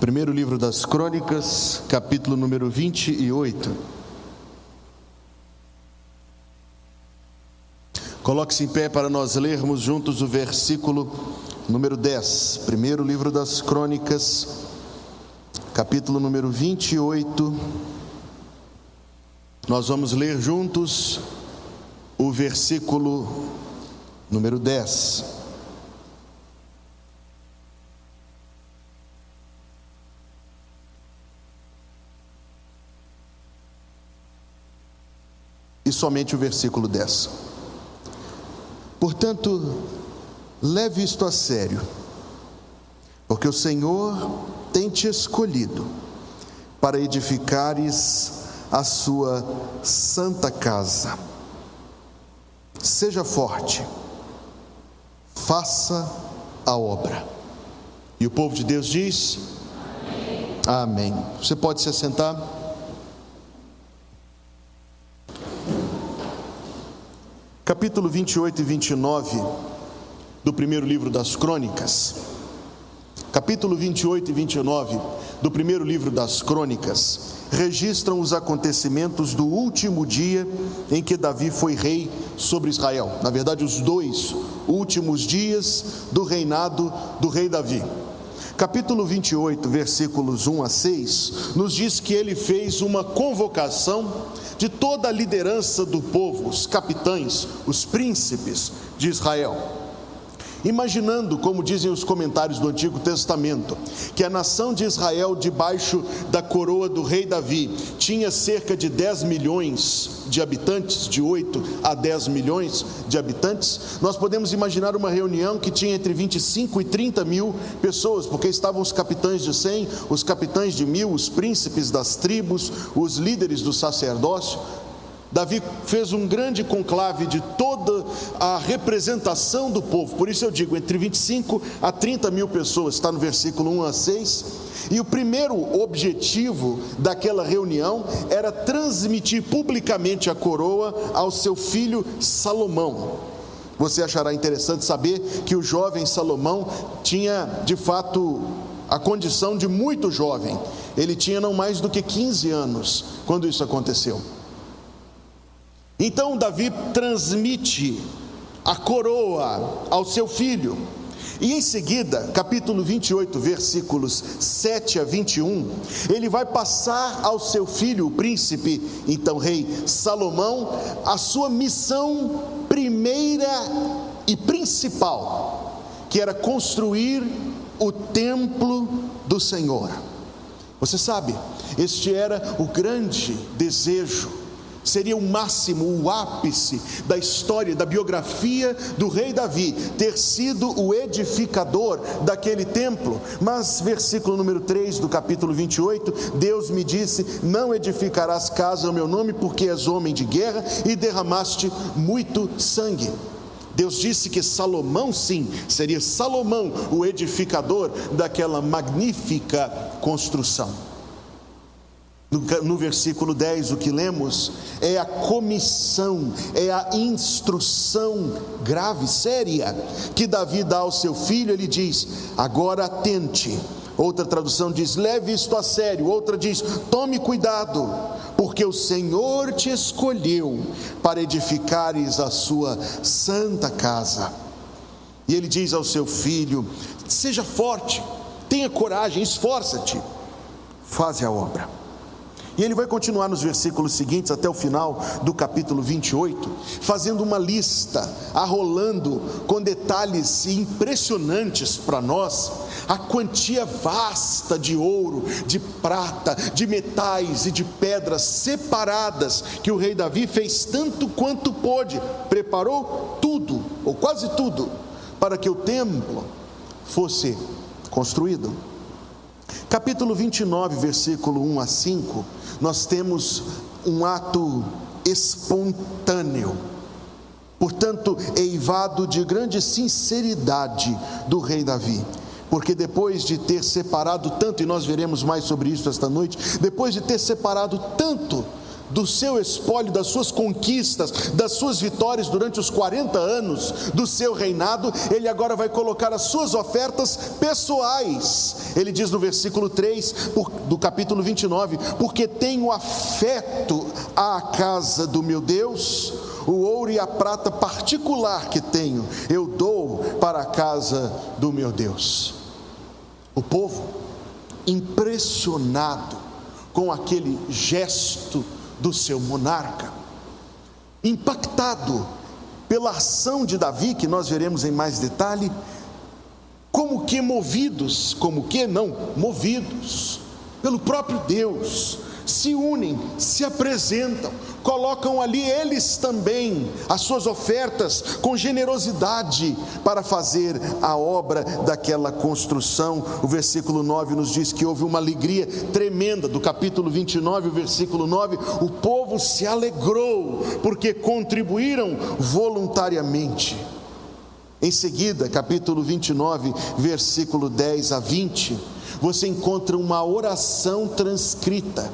Primeiro livro das Crônicas, capítulo número 28. Coloque-se em pé para nós lermos juntos o versículo número 10. Primeiro livro das Crônicas, capítulo número 28. Nós vamos ler juntos o versículo número 10. E somente o versículo 10. Portanto, leve isto a sério, porque o Senhor tem te escolhido para edificares a sua santa casa. Seja forte, faça a obra. E o povo de Deus diz: Amém. Amém. Você pode se assentar? Capítulo 28 e 29 do primeiro livro das Crônicas. Capítulo 28 e 29 do primeiro livro das Crônicas registram os acontecimentos do último dia em que Davi foi rei sobre Israel. Na verdade, os dois últimos dias do reinado do rei Davi. Capítulo 28, versículos 1 a 6, nos diz que ele fez uma convocação de toda a liderança do povo, os capitães, os príncipes de Israel. Imaginando, como dizem os comentários do Antigo Testamento, que a nação de Israel, debaixo da coroa do rei Davi, tinha cerca de 10 milhões de habitantes, de 8 a 10 milhões de habitantes, nós podemos imaginar uma reunião que tinha entre 25 e 30 mil pessoas, porque estavam os capitães de 100, os capitães de mil, os príncipes das tribos, os líderes do sacerdócio. Davi fez um grande conclave de toda a representação do povo, por isso eu digo, entre 25 a 30 mil pessoas, está no versículo 1 a 6. E o primeiro objetivo daquela reunião era transmitir publicamente a coroa ao seu filho Salomão. Você achará interessante saber que o jovem Salomão tinha de fato a condição de muito jovem, ele tinha não mais do que 15 anos quando isso aconteceu. Então Davi transmite a coroa ao seu filho. E em seguida, capítulo 28, versículos 7 a 21, ele vai passar ao seu filho, o príncipe, então rei Salomão, a sua missão primeira e principal, que era construir o templo do Senhor. Você sabe, este era o grande desejo Seria o máximo, o ápice da história, da biografia do rei Davi, ter sido o edificador daquele templo. Mas, versículo número 3 do capítulo 28, Deus me disse: Não edificarás casa ao meu nome, porque és homem de guerra e derramaste muito sangue. Deus disse que Salomão, sim, seria Salomão o edificador daquela magnífica construção. No, no, versículo 10, o que lemos é a comissão, é a instrução grave, séria, que Davi dá ao seu filho. Ele diz: agora atente. Outra tradução diz: leve isto a sério. Outra diz: tome cuidado, porque o Senhor te escolheu para edificares a sua santa casa. E ele diz ao seu filho: seja forte, tenha coragem, esforça-te, faze a obra. E ele vai continuar nos versículos seguintes, até o final do capítulo 28, fazendo uma lista, arrolando com detalhes impressionantes para nós, a quantia vasta de ouro, de prata, de metais e de pedras separadas que o rei Davi fez tanto quanto pôde, preparou tudo, ou quase tudo, para que o templo fosse construído. Capítulo 29, versículo 1 a 5 nós temos um ato espontâneo, portanto, eivado de grande sinceridade do rei Davi. Porque depois de ter separado tanto, e nós veremos mais sobre isso esta noite, depois de ter separado tanto do seu espólio, das suas conquistas, das suas vitórias durante os 40 anos do seu reinado, ele agora vai colocar as suas ofertas pessoais. Ele diz no versículo 3 do capítulo 29: Porque tenho afeto à casa do meu Deus, o ouro e a prata particular que tenho, eu dou para a casa do meu Deus. O povo, impressionado com aquele gesto do seu monarca, impactado pela ação de Davi, que nós veremos em mais detalhe, como que movidos, como que não, movidos pelo próprio Deus, se unem, se apresentam, colocam ali eles também as suas ofertas com generosidade para fazer a obra daquela construção. O versículo 9 nos diz que houve uma alegria tremenda, do capítulo 29, o versículo 9: o povo se alegrou porque contribuíram voluntariamente. Em seguida, capítulo 29, versículo 10 a 20, você encontra uma oração transcrita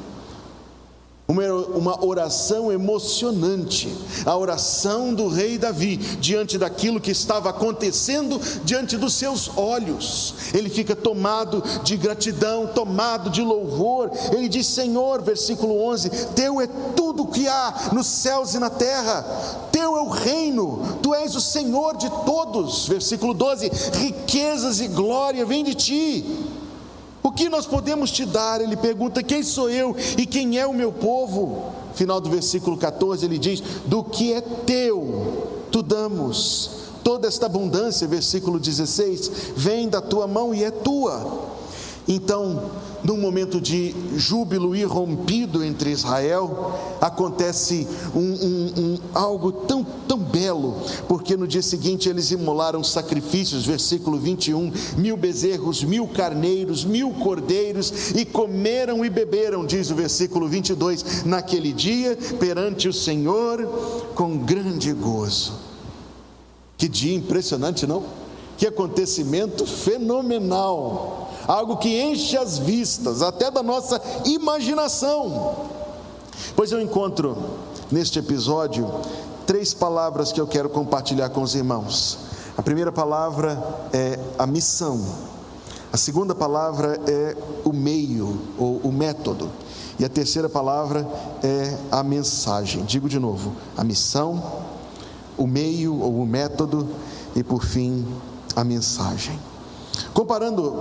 uma, oração emocionante, a oração do rei Davi, diante daquilo que estava acontecendo diante dos seus olhos. Ele fica tomado de gratidão, tomado de louvor. Ele diz: Senhor, versículo 11: Teu é tudo o que há nos céus e na terra, Teu é o reino, Tu és o Senhor de todos. Versículo 12: Riquezas e glória vêm de Ti o que nós podemos te dar? Ele pergunta: Quem sou eu e quem é o meu povo? Final do versículo 14, ele diz: Do que é teu, tu damos. Toda esta abundância, versículo 16, vem da tua mão e é tua. Então, num momento de júbilo irrompido entre Israel, acontece um, um, um, algo tão, tão belo, porque no dia seguinte eles imolaram sacrifícios, versículo 21, mil bezerros, mil carneiros, mil cordeiros, e comeram e beberam, diz o versículo 22, naquele dia, perante o Senhor, com grande gozo. Que dia impressionante, não? Que acontecimento fenomenal algo que enche as vistas, até da nossa imaginação. Pois eu encontro neste episódio três palavras que eu quero compartilhar com os irmãos. A primeira palavra é a missão. A segunda palavra é o meio ou o método. E a terceira palavra é a mensagem. Digo de novo: a missão, o meio ou o método e por fim a mensagem. Comparando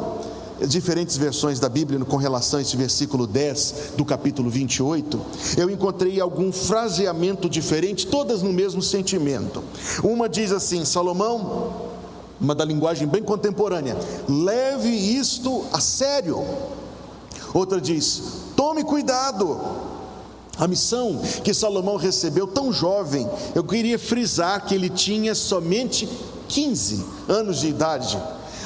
diferentes versões da Bíblia com relação a esse versículo 10 do capítulo 28, eu encontrei algum fraseamento diferente, todas no mesmo sentimento. Uma diz assim: Salomão, uma da linguagem bem contemporânea, leve isto a sério. Outra diz: tome cuidado. A missão que Salomão recebeu tão jovem, eu queria frisar que ele tinha somente 15 anos de idade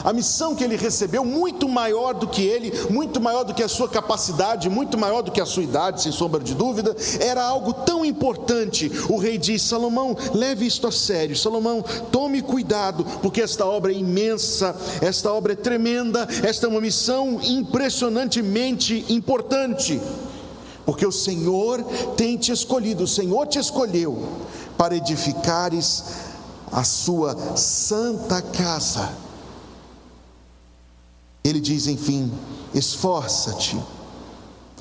a missão que ele recebeu, muito maior do que ele, muito maior do que a sua capacidade, muito maior do que a sua idade, sem sombra de dúvida, era algo tão importante. O rei diz: Salomão, leve isto a sério. Salomão, tome cuidado, porque esta obra é imensa, esta obra é tremenda, esta é uma missão impressionantemente importante. Porque o Senhor tem te escolhido, o Senhor te escolheu para edificares a sua santa casa ele diz, enfim: esforça-te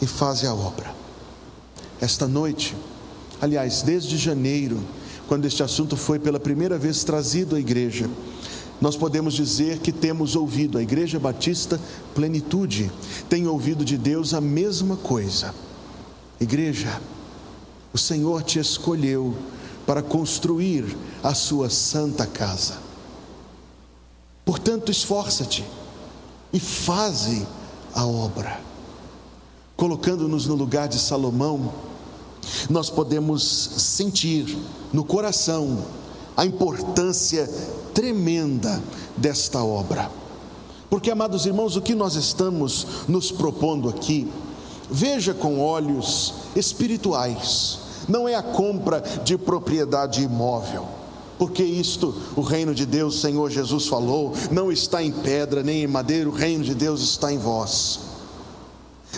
e faze a obra. Esta noite, aliás, desde janeiro, quando este assunto foi pela primeira vez trazido à igreja, nós podemos dizer que temos ouvido, a Igreja Batista Plenitude tem ouvido de Deus a mesma coisa. Igreja, o Senhor te escolheu para construir a sua santa casa. Portanto, esforça-te e faze a obra. Colocando-nos no lugar de Salomão, nós podemos sentir no coração a importância tremenda desta obra. Porque, amados irmãos, o que nós estamos nos propondo aqui, veja com olhos espirituais, não é a compra de propriedade imóvel porque isto, o reino de Deus, Senhor Jesus falou, não está em pedra nem em madeira, o reino de Deus está em vós.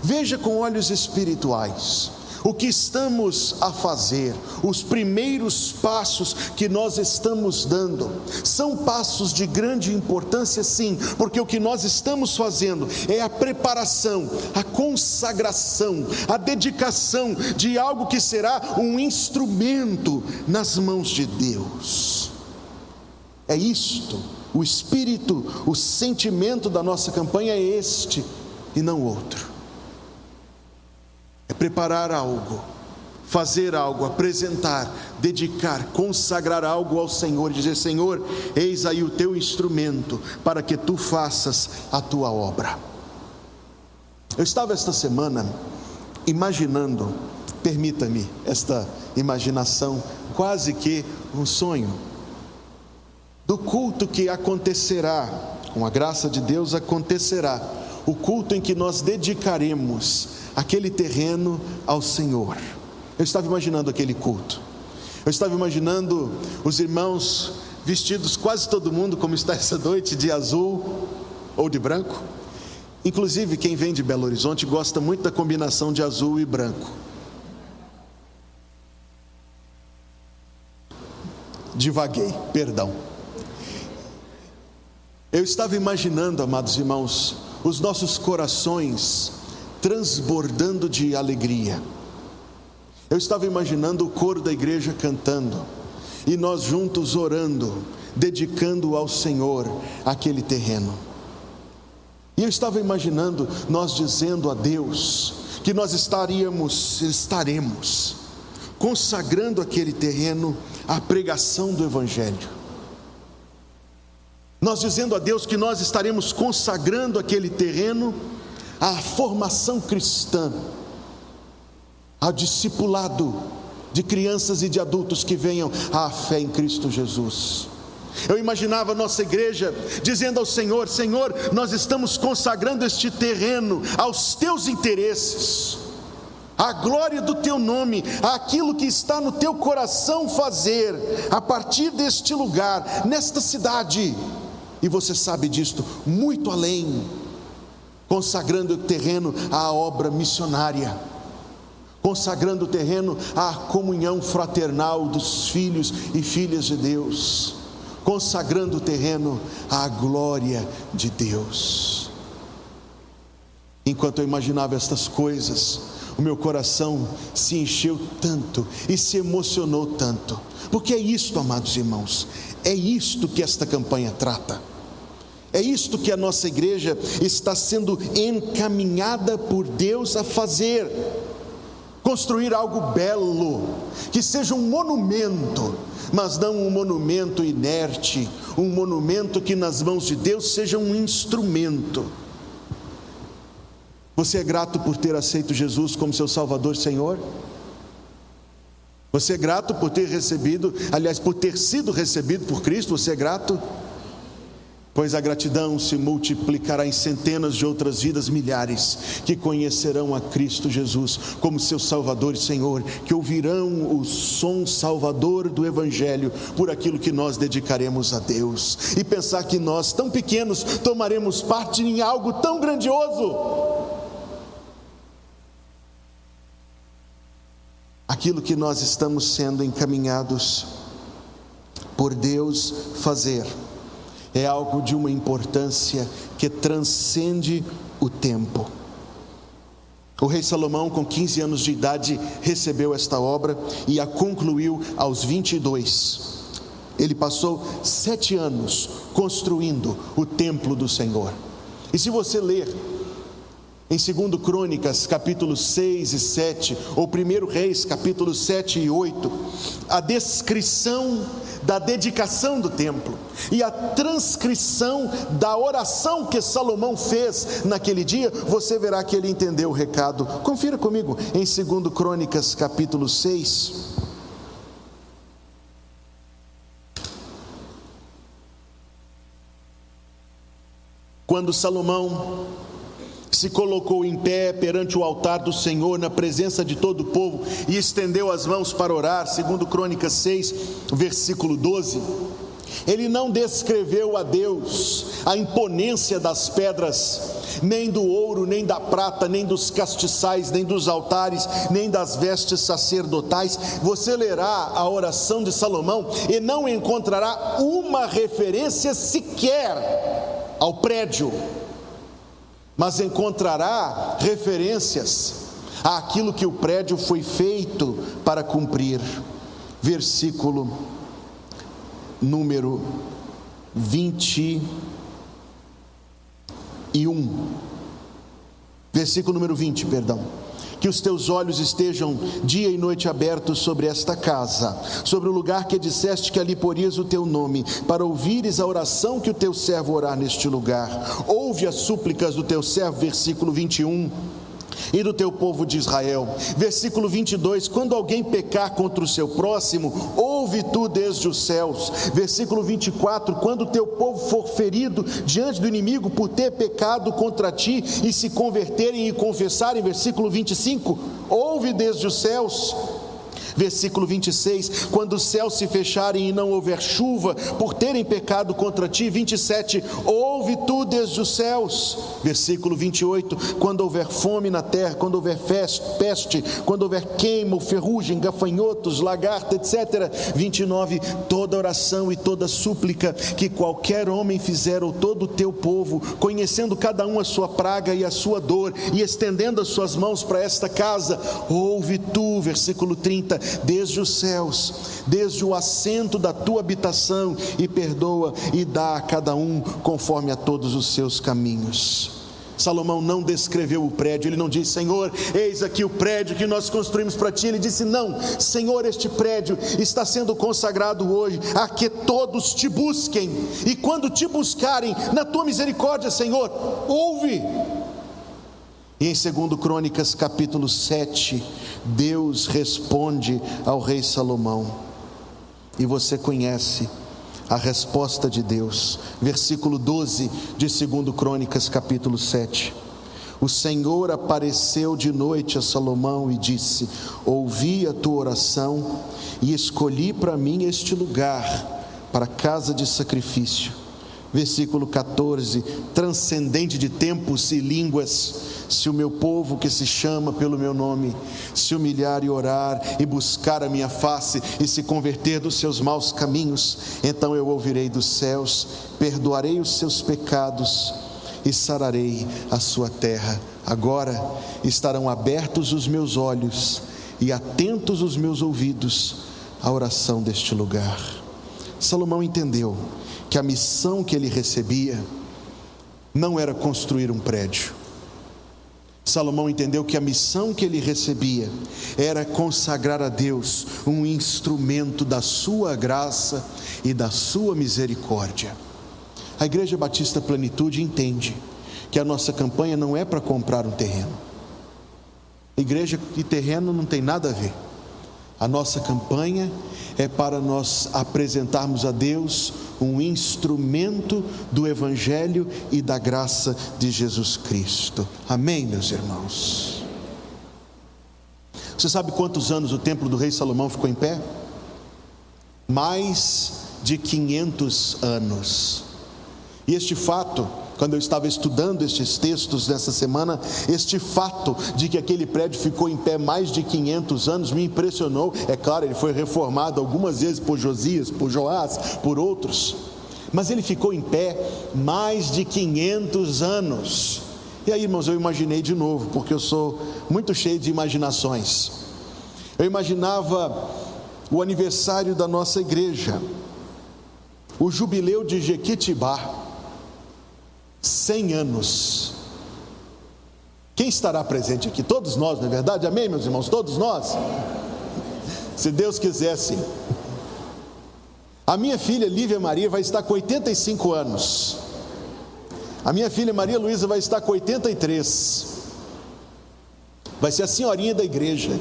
Veja com olhos espirituais. O que estamos a fazer, os primeiros passos que nós estamos dando, são passos de grande importância, sim, porque o que nós estamos fazendo é a preparação, a consagração, a dedicação de algo que será um instrumento nas mãos de Deus. É isto, o espírito, o sentimento da nossa campanha é este e não outro é preparar algo, fazer algo, apresentar, dedicar, consagrar algo ao Senhor dizer: Senhor, eis aí o teu instrumento para que tu faças a tua obra. Eu estava esta semana imaginando, permita-me esta imaginação, quase que um sonho, do culto que acontecerá, com a graça de Deus acontecerá, o culto em que nós dedicaremos aquele terreno ao Senhor. Eu estava imaginando aquele culto. Eu estava imaginando os irmãos vestidos quase todo mundo como está essa noite de azul ou de branco. Inclusive quem vem de Belo Horizonte gosta muito da combinação de azul e branco. Divaguei, perdão. Eu estava imaginando, amados irmãos, os nossos corações transbordando de alegria. Eu estava imaginando o coro da igreja cantando e nós juntos orando, dedicando ao Senhor aquele terreno. E eu estava imaginando nós dizendo a Deus que nós estaríamos, estaremos consagrando aquele terreno à pregação do Evangelho. Nós dizendo a Deus que nós estaremos consagrando aquele terreno à formação cristã, ao discipulado de crianças e de adultos que venham à fé em Cristo Jesus. Eu imaginava a nossa igreja dizendo ao Senhor: Senhor, nós estamos consagrando este terreno aos teus interesses, à glória do teu nome, aquilo que está no teu coração fazer, a partir deste lugar, nesta cidade, e você sabe disto, muito além consagrando o terreno à obra missionária, consagrando o terreno à comunhão fraternal dos filhos e filhas de Deus, consagrando o terreno à glória de Deus. Enquanto eu imaginava estas coisas, o meu coração se encheu tanto e se emocionou tanto, porque é isto, amados irmãos, é isto que esta campanha trata. É isto que a nossa igreja está sendo encaminhada por Deus a fazer. Construir algo belo, que seja um monumento, mas não um monumento inerte, um monumento que nas mãos de Deus seja um instrumento. Você é grato por ter aceito Jesus como seu Salvador Senhor? Você é grato por ter recebido, aliás, por ter sido recebido por Cristo? Você é grato? Pois a gratidão se multiplicará em centenas de outras vidas, milhares, que conhecerão a Cristo Jesus como seu Salvador e Senhor, que ouvirão o som salvador do Evangelho por aquilo que nós dedicaremos a Deus, e pensar que nós, tão pequenos, tomaremos parte em algo tão grandioso. Aquilo que nós estamos sendo encaminhados por Deus fazer é algo de uma importância que transcende o tempo. O rei Salomão, com 15 anos de idade, recebeu esta obra e a concluiu aos 22. Ele passou sete anos construindo o templo do Senhor. E se você ler em 2 Crônicas, capítulos 6 e 7, ou 1 Reis, capítulos 7 e 8, a descrição da dedicação do templo e a transcrição da oração que Salomão fez naquele dia, você verá que ele entendeu o recado. Confira comigo em 2 Crônicas, capítulo 6. Quando Salomão se colocou em pé perante o altar do Senhor, na presença de todo o povo, e estendeu as mãos para orar, segundo Crônicas 6, versículo 12. Ele não descreveu a Deus a imponência das pedras, nem do ouro, nem da prata, nem dos castiçais, nem dos altares, nem das vestes sacerdotais. Você lerá a oração de Salomão e não encontrará uma referência sequer ao prédio, mas encontrará referências àquilo que o prédio foi feito para cumprir. Versículo número 21. Versículo número 20, perdão. Que os teus olhos estejam dia e noite abertos sobre esta casa, sobre o lugar que disseste que ali porias o teu nome, para ouvires a oração que o teu servo orar neste lugar. Ouve as súplicas do teu servo, versículo 21 e do teu povo de Israel. Versículo 22: Quando alguém pecar contra o seu próximo, ouve tu desde os céus. Versículo 24: Quando o teu povo for ferido diante do inimigo por ter pecado contra ti e se converterem e confessarem. Versículo 25: Ouve desde os céus. Versículo 26: Quando os céus se fecharem e não houver chuva, por terem pecado contra ti. 27: Ouve tu desde os céus. Versículo 28: Quando houver fome na terra, quando houver peste, quando houver queima, ferrugem, gafanhotos, lagarta, etc. 29: Toda oração e toda súplica que qualquer homem fizer, ou todo o teu povo, conhecendo cada um a sua praga e a sua dor, e estendendo as suas mãos para esta casa, ouve tu. Versículo 30: desde os céus, desde o assento da tua habitação, e perdoa e dá a cada um conforme a todos os seus caminhos. Salomão não descreveu o prédio, ele não disse, Senhor, eis aqui o prédio que nós construímos para ti. Ele disse, Não, Senhor, este prédio está sendo consagrado hoje a que todos te busquem, e quando te buscarem, na tua misericórdia, Senhor, ouve e em 2 Crônicas, capítulo 7, Deus responde ao rei Salomão. E você conhece a resposta de Deus. Versículo 12 de 2 Crônicas, capítulo 7. O Senhor apareceu de noite a Salomão e disse: Ouvi a tua oração e escolhi para mim este lugar para casa de sacrifício. Versículo 14: transcendente de tempos e línguas se o meu povo que se chama pelo meu nome se humilhar e orar e buscar a minha face e se converter dos seus maus caminhos, então eu ouvirei dos céus, perdoarei os seus pecados e sararei a sua terra. Agora estarão abertos os meus olhos e atentos os meus ouvidos à oração deste lugar. Salomão entendeu que a missão que ele recebia não era construir um prédio, Salomão entendeu que a missão que ele recebia era consagrar a Deus um instrumento da sua graça e da sua misericórdia. A Igreja Batista Plenitude entende que a nossa campanha não é para comprar um terreno. Igreja e terreno não tem nada a ver. A nossa campanha é para nós apresentarmos a Deus um instrumento do Evangelho e da graça de Jesus Cristo. Amém, meus irmãos? Você sabe quantos anos o templo do rei Salomão ficou em pé? Mais de 500 anos. E este fato quando eu estava estudando estes textos nessa semana, este fato de que aquele prédio ficou em pé mais de 500 anos me impressionou. É claro, ele foi reformado algumas vezes por Josias, por Joás, por outros, mas ele ficou em pé mais de 500 anos. E aí, irmãos, eu imaginei de novo, porque eu sou muito cheio de imaginações. Eu imaginava o aniversário da nossa igreja, o jubileu de Jequitibá. 100 anos. Quem estará presente aqui? Todos nós, não é verdade? Amém, meus irmãos? Todos nós? Se Deus quisesse. A minha filha Lívia Maria vai estar com 85 anos. A minha filha Maria Luísa vai estar com 83. Vai ser a senhorinha da igreja.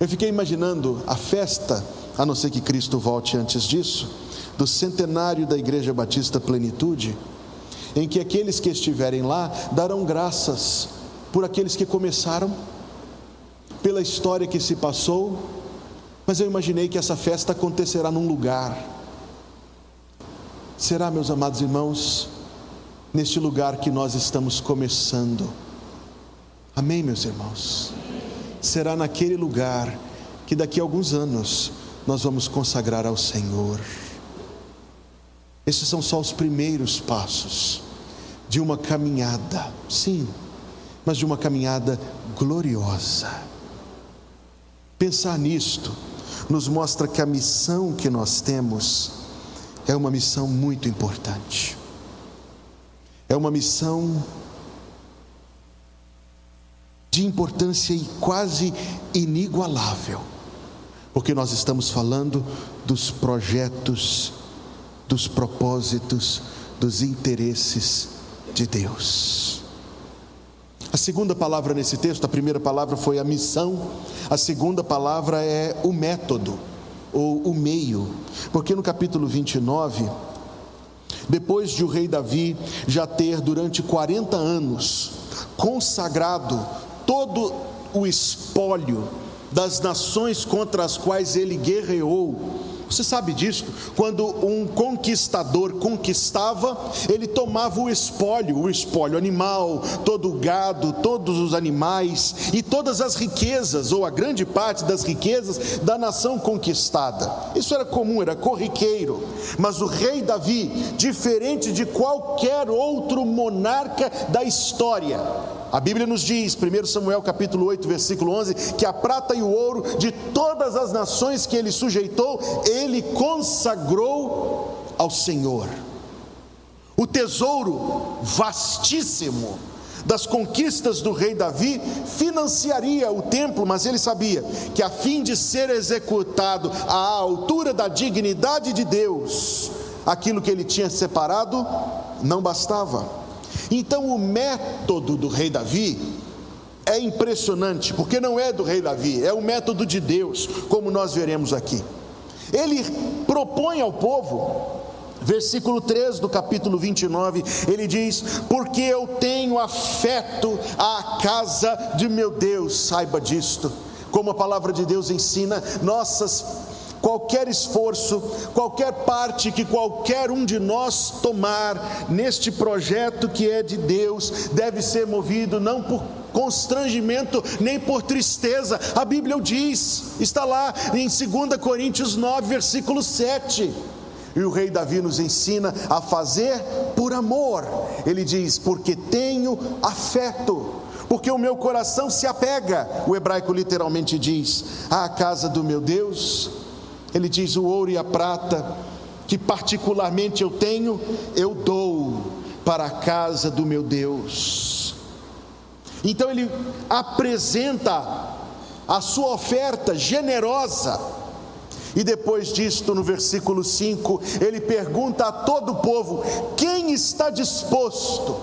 Eu fiquei imaginando a festa, a não ser que Cristo volte antes disso do centenário da Igreja Batista Plenitude, em que aqueles que estiverem lá darão graças por aqueles que começaram, pela história que se passou, mas eu imaginei que essa festa acontecerá num lugar, Será, meus amados irmãos, neste lugar que nós estamos começando. Amém, meus irmãos? Será naquele lugar que daqui a alguns anos nós vamos consagrar ao Senhor. Esses são só os primeiros passos de uma caminhada, sim, mas de uma caminhada gloriosa. Pensar nisto nos mostra que a missão que nós temos é uma missão muito importante. É uma missão de importância e quase inigualável, porque nós estamos falando dos projetos, dos propósitos, dos interesses de Deus. A segunda palavra nesse texto, a primeira palavra foi a missão, a segunda palavra é o método, ou o meio, porque no capítulo 29, depois de o rei Davi já ter durante 40 anos consagrado todo o espólio das nações contra as quais ele guerreou, você sabe disso? Quando um conquistador conquistava, ele tomava o espólio, o espólio animal, todo o gado, todos os animais e todas as riquezas, ou a grande parte das riquezas da nação conquistada. Isso era comum, era corriqueiro. Mas o rei Davi, diferente de qualquer outro monarca da história, a Bíblia nos diz, 1 Samuel capítulo 8, versículo 11, que a prata e o ouro de todas as nações que ele sujeitou, ele consagrou ao Senhor. O tesouro vastíssimo das conquistas do rei Davi financiaria o templo, mas ele sabia que a fim de ser executado à altura da dignidade de Deus, aquilo que ele tinha separado não bastava. Então, o método do rei Davi é impressionante, porque não é do rei Davi, é o método de Deus, como nós veremos aqui. Ele propõe ao povo, versículo 3 do capítulo 29, ele diz: Porque eu tenho afeto à casa de meu Deus, saiba disto. Como a palavra de Deus ensina, nossas qualquer esforço, qualquer parte que qualquer um de nós tomar neste projeto que é de Deus, deve ser movido não por constrangimento nem por tristeza. A Bíblia o diz, está lá em 2 Coríntios 9, versículo 7. E o rei Davi nos ensina a fazer por amor. Ele diz: Porque tenho afeto, porque o meu coração se apega, o hebraico literalmente diz, à casa do meu Deus ele diz: o ouro e a prata, que particularmente eu tenho, eu dou para a casa do meu Deus. Então ele apresenta a sua oferta generosa. E depois disto, no versículo 5, ele pergunta a todo o povo: quem está disposto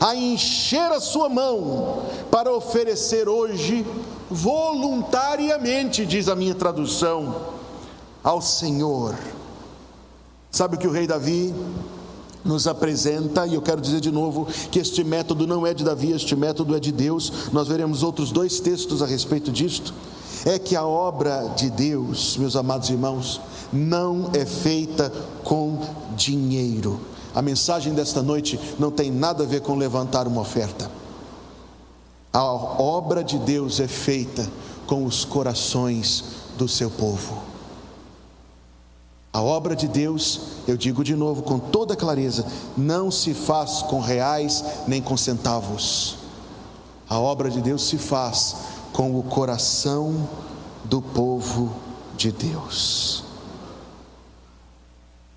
a encher a sua mão para oferecer hoje voluntariamente, diz a minha tradução, ao Senhor. Sabe o que o rei Davi nos apresenta, e eu quero dizer de novo que este método não é de Davi, este método é de Deus. Nós veremos outros dois textos a respeito disto. É que a obra de Deus, meus amados irmãos, não é feita com dinheiro. A mensagem desta noite não tem nada a ver com levantar uma oferta. A obra de Deus é feita com os corações do seu povo. A obra de Deus, eu digo de novo com toda clareza, não se faz com reais nem com centavos. A obra de Deus se faz com o coração do povo de Deus.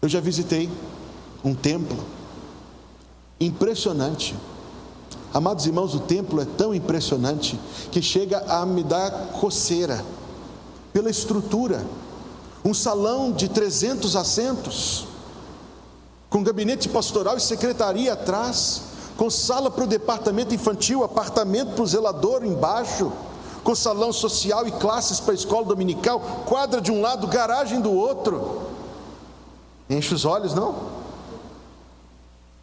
Eu já visitei um templo impressionante. Amados irmãos, o templo é tão impressionante que chega a me dar coceira pela estrutura um salão de 300 assentos, com gabinete pastoral e secretaria atrás, com sala para o departamento infantil, apartamento para o zelador embaixo, com salão social e classes para a escola dominical, quadra de um lado, garagem do outro. Enche os olhos, não?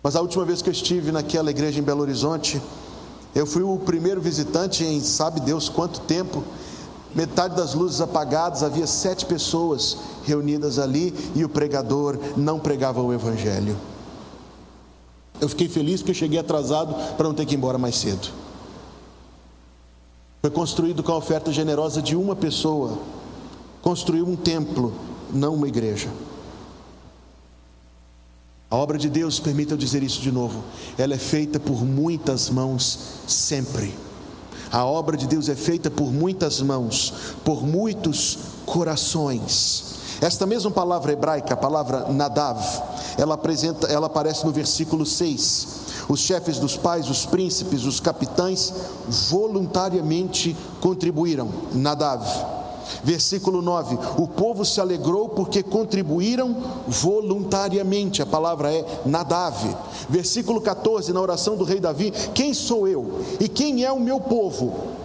Mas a última vez que eu estive naquela igreja em Belo Horizonte, eu fui o primeiro visitante em sabe Deus quanto tempo, metade das luzes apagadas, havia sete pessoas reunidas ali e o pregador não pregava o Evangelho. Eu fiquei feliz porque cheguei atrasado para não ter que ir embora mais cedo. Foi construído com a oferta generosa de uma pessoa. Construiu um templo, não uma igreja. A obra de Deus, permita eu dizer isso de novo, ela é feita por muitas mãos sempre. A obra de Deus é feita por muitas mãos, por muitos corações. Esta mesma palavra hebraica, a palavra nadav, ela apresenta, ela aparece no versículo 6. Os chefes dos pais, os príncipes, os capitães voluntariamente contribuíram. Nadav. Versículo 9: O povo se alegrou porque contribuíram voluntariamente. A palavra é Nadav. Versículo 14, na oração do rei Davi: Quem sou eu e quem é o meu povo?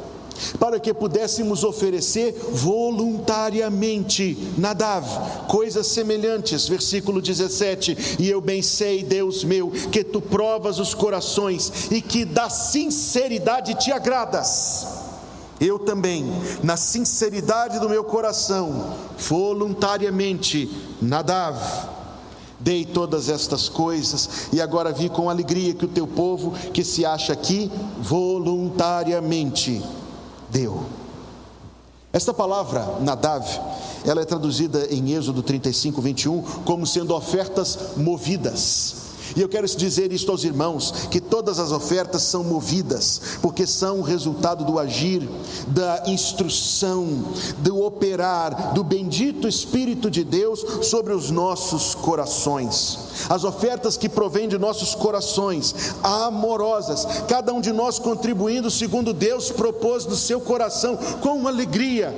Para que pudéssemos oferecer voluntariamente, Nadav, coisas semelhantes, versículo 17: E eu bem sei, Deus meu, que tu provas os corações e que da sinceridade te agradas eu também, na sinceridade do meu coração, voluntariamente, Nadav, dei todas estas coisas e agora vi com alegria que o teu povo que se acha aqui voluntariamente deu. Esta palavra, Nadav, ela é traduzida em Êxodo 35, 21, como sendo ofertas movidas. E eu quero dizer isto aos irmãos: que todas as ofertas são movidas, porque são o resultado do agir, da instrução, do operar, do bendito Espírito de Deus sobre os nossos corações. As ofertas que provêm de nossos corações, amorosas, cada um de nós contribuindo segundo Deus propôs no seu coração, com alegria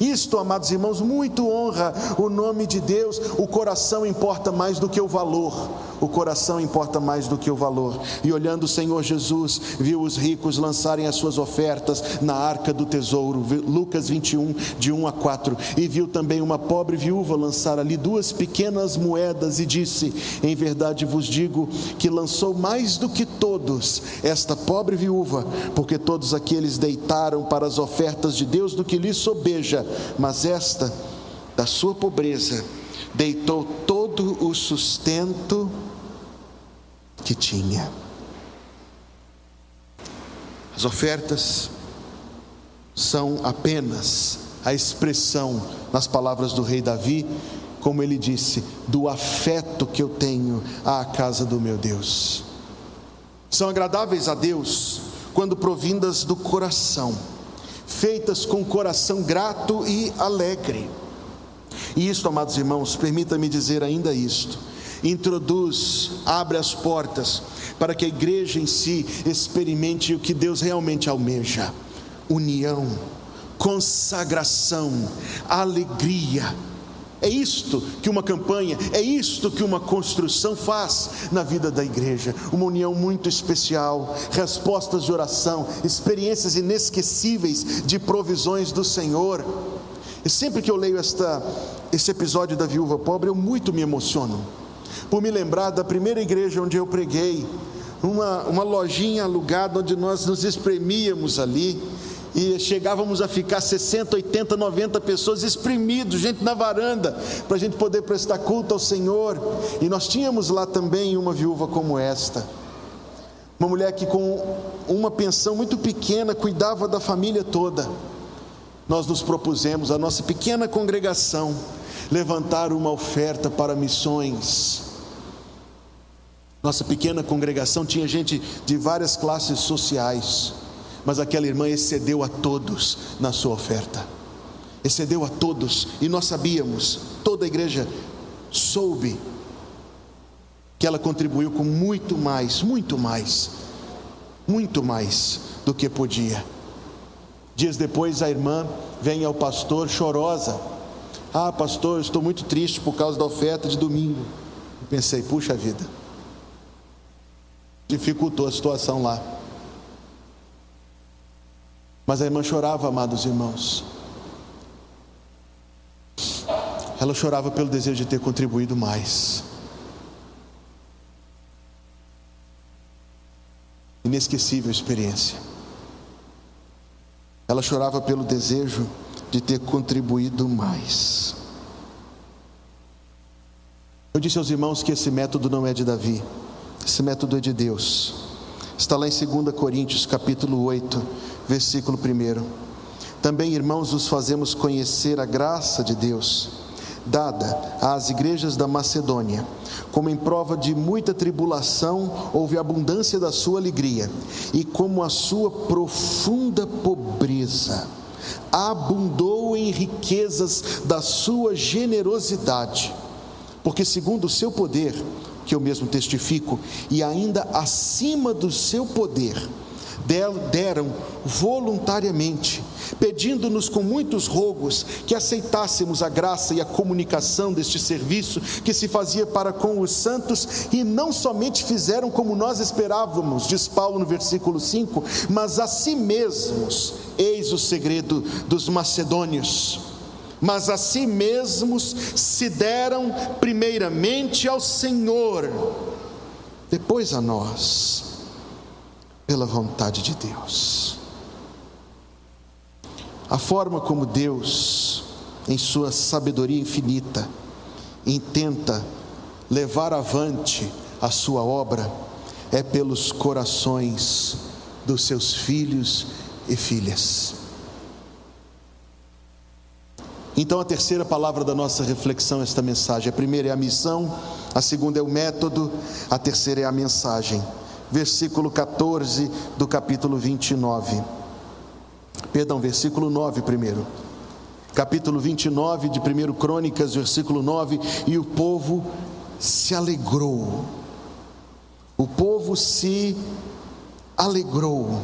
isto, amados irmãos, muito honra o nome de Deus. O coração importa mais do que o valor. O coração importa mais do que o valor. E olhando o Senhor Jesus, viu os ricos lançarem as suas ofertas na arca do tesouro. Lucas 21, de 1 a 4. E viu também uma pobre viúva lançar ali duas pequenas moedas e disse: Em verdade vos digo que lançou mais do que todos esta pobre viúva, porque todos aqueles deitaram para as ofertas de Deus do que lhes sobeja mas esta, da sua pobreza, deitou todo o sustento que tinha. As ofertas são apenas a expressão, nas palavras do rei Davi, como ele disse, do afeto que eu tenho à casa do meu Deus. São agradáveis a Deus quando provindas do coração feitas com coração grato e alegre. E isto, amados irmãos, permita-me dizer ainda isto: introduz, abre as portas para que a igreja em si experimente o que Deus realmente almeja: união, consagração, alegria é isto que uma campanha, é isto que uma construção faz na vida da igreja. Uma união muito especial, respostas de oração, experiências inesquecíveis de provisões do Senhor. E sempre que eu leio esta, esse episódio da viúva pobre, eu muito me emociono, por me lembrar da primeira igreja onde eu preguei, uma, uma lojinha alugada onde nós nos espremíamos ali e chegávamos a ficar 60, 80, 90 pessoas espremidos, gente na varanda, para a gente poder prestar culto ao Senhor. E nós tínhamos lá também uma viúva como esta, uma mulher que com uma pensão muito pequena cuidava da família toda. Nós nos propusemos, a nossa pequena congregação, levantar uma oferta para missões. Nossa pequena congregação tinha gente de várias classes sociais mas aquela irmã excedeu a todos na sua oferta. Excedeu a todos, e nós sabíamos, toda a igreja soube que ela contribuiu com muito mais, muito mais, muito mais do que podia. Dias depois, a irmã vem ao pastor chorosa. Ah, pastor, estou muito triste por causa da oferta de domingo. Eu pensei, puxa vida, dificultou a situação lá. Mas a irmã chorava, amados irmãos. Ela chorava pelo desejo de ter contribuído mais. Inesquecível experiência. Ela chorava pelo desejo de ter contribuído mais. Eu disse aos irmãos que esse método não é de Davi, esse método é de Deus. Está lá em 2 Coríntios, capítulo 8, versículo 1. Também, irmãos, os fazemos conhecer a graça de Deus, dada às igrejas da Macedônia, como em prova de muita tribulação houve abundância da sua alegria, e como a sua profunda pobreza abundou em riquezas da sua generosidade porque segundo o seu poder, que eu mesmo testifico, e ainda acima do seu poder, deram voluntariamente, pedindo-nos com muitos rogos que aceitássemos a graça e a comunicação deste serviço que se fazia para com os santos, e não somente fizeram como nós esperávamos, diz Paulo no versículo 5, mas a si mesmos, eis o segredo dos macedônios mas a si mesmos se deram primeiramente ao Senhor, depois a nós, pela vontade de Deus. A forma como Deus, em Sua sabedoria infinita, intenta levar avante a Sua obra é pelos corações dos seus filhos e filhas. Então, a terceira palavra da nossa reflexão, esta mensagem: a primeira é a missão, a segunda é o método, a terceira é a mensagem. Versículo 14 do capítulo 29. Perdão, versículo 9 primeiro. Capítulo 29 de 1 Crônicas, versículo 9: E o povo se alegrou. O povo se alegrou.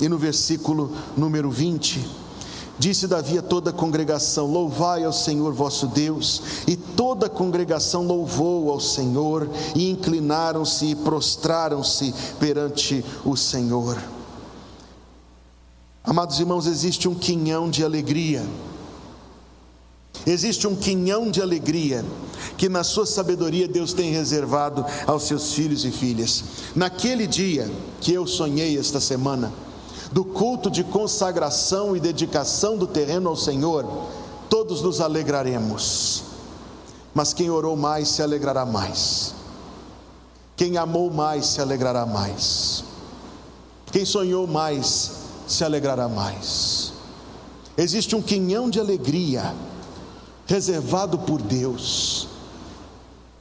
E no versículo número 20, Disse Davi a toda a congregação: Louvai ao Senhor vosso Deus. E toda a congregação louvou ao Senhor, e inclinaram-se e prostraram-se perante o Senhor. Amados irmãos, existe um quinhão de alegria. Existe um quinhão de alegria que, na sua sabedoria, Deus tem reservado aos seus filhos e filhas. Naquele dia que eu sonhei esta semana, do culto de consagração e dedicação do terreno ao Senhor, todos nos alegraremos. Mas quem orou mais se alegrará mais. Quem amou mais se alegrará mais. Quem sonhou mais se alegrará mais. Existe um quinhão de alegria reservado por Deus,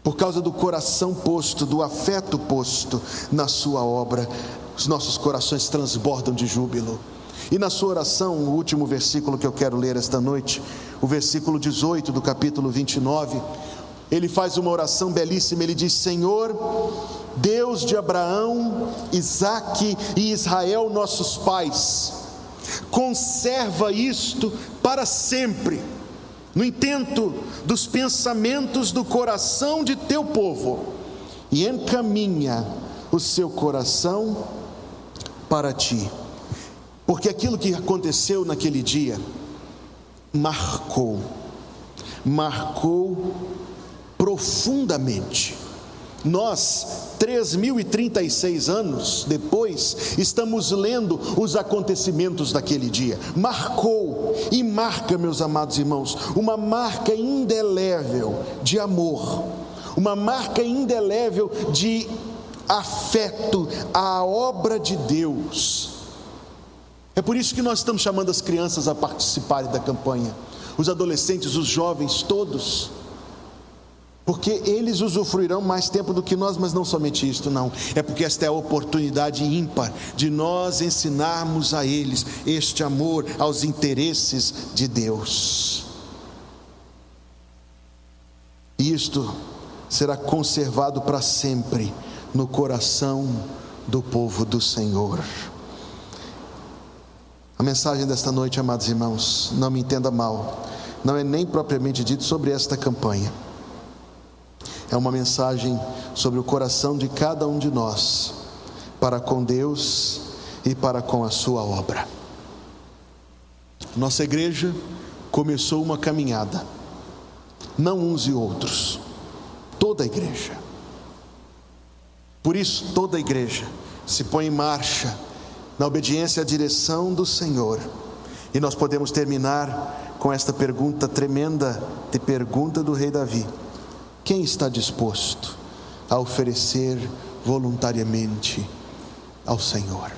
por causa do coração posto, do afeto posto na Sua obra os nossos corações transbordam de júbilo. E na sua oração, o último versículo que eu quero ler esta noite, o versículo 18 do capítulo 29, ele faz uma oração belíssima. Ele diz: Senhor, Deus de Abraão, Isaque e Israel, nossos pais, conserva isto para sempre, no intento dos pensamentos do coração de teu povo, e encaminha o seu coração para ti, porque aquilo que aconteceu naquele dia marcou, marcou profundamente. Nós, 3.036 anos depois, estamos lendo os acontecimentos daquele dia. Marcou e marca, meus amados irmãos, uma marca indelével de amor, uma marca indelével de afeto à obra de Deus. É por isso que nós estamos chamando as crianças a participarem da campanha, os adolescentes, os jovens, todos, porque eles usufruirão mais tempo do que nós, mas não somente isto, não, é porque esta é a oportunidade ímpar de nós ensinarmos a eles este amor aos interesses de Deus. E isto será conservado para sempre no coração do povo do Senhor. A mensagem desta noite, amados irmãos, não me entenda mal, não é nem propriamente dito sobre esta campanha. É uma mensagem sobre o coração de cada um de nós, para com Deus e para com a Sua obra. Nossa igreja começou uma caminhada, não uns e outros, toda a igreja por isso, toda a igreja se põe em marcha na obediência à direção do Senhor, E nós podemos terminar com esta pergunta tremenda, de pergunta do rei Davi: quem está disposto a oferecer voluntariamente ao Senhor?